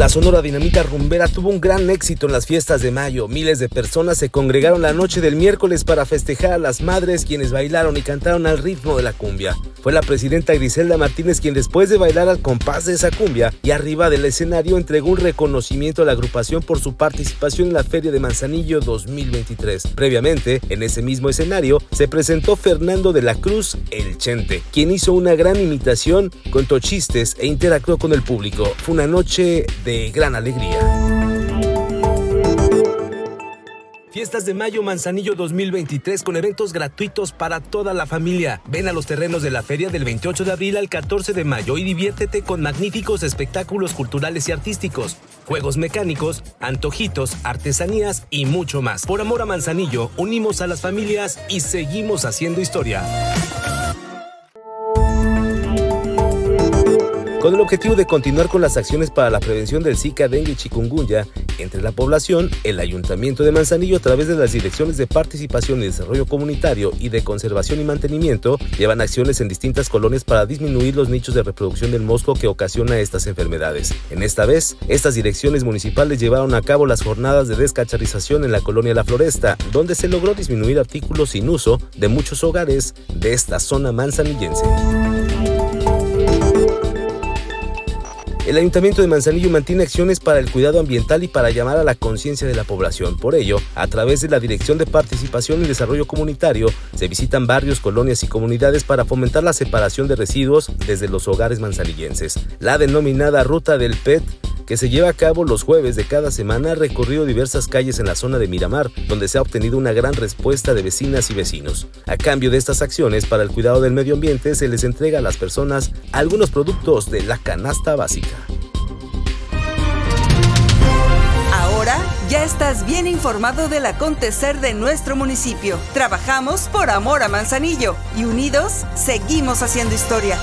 La Sonora Dinamita Rumbera tuvo un gran éxito en las fiestas de mayo. Miles de personas se congregaron la noche del miércoles para festejar a las madres quienes bailaron y cantaron al ritmo de la cumbia. Fue la presidenta Griselda Martínez quien después de bailar al compás de esa cumbia y arriba del escenario entregó un reconocimiento a la agrupación por su participación en la Feria de Manzanillo 2023. Previamente, en ese mismo escenario, se presentó Fernando de la Cruz, el Chente, quien hizo una gran imitación, contó chistes e interactuó con el público. Fue una noche de gran alegría. Fiestas de Mayo Manzanillo 2023 con eventos gratuitos para toda la familia. Ven a los terrenos de la feria del 28 de abril al 14 de mayo y diviértete con magníficos espectáculos culturales y artísticos, juegos mecánicos, antojitos, artesanías y mucho más. Por amor a Manzanillo, unimos a las familias y seguimos haciendo historia. Con el objetivo de continuar con las acciones para la prevención del Zika, dengue y chikungunya entre la población, el Ayuntamiento de Manzanillo a través de las direcciones de participación y desarrollo comunitario y de conservación y mantenimiento llevan acciones en distintas colonias para disminuir los nichos de reproducción del mosco que ocasiona estas enfermedades. En esta vez, estas direcciones municipales llevaron a cabo las jornadas de descacharización en la colonia La Floresta, donde se logró disminuir artículos sin uso de muchos hogares de esta zona manzanillense. El Ayuntamiento de Manzanillo mantiene acciones para el cuidado ambiental y para llamar a la conciencia de la población. Por ello, a través de la Dirección de Participación y Desarrollo Comunitario, se visitan barrios, colonias y comunidades para fomentar la separación de residuos desde los hogares manzanillenses. La denominada Ruta del PET que se lleva a cabo los jueves de cada semana, ha recorrido diversas calles en la zona de Miramar, donde se ha obtenido una gran respuesta de vecinas y vecinos. A cambio de estas acciones para el cuidado del medio ambiente, se les entrega a las personas algunos productos de la canasta básica. Ahora ya estás bien informado del acontecer de nuestro municipio. Trabajamos por amor a Manzanillo y unidos seguimos haciendo historia.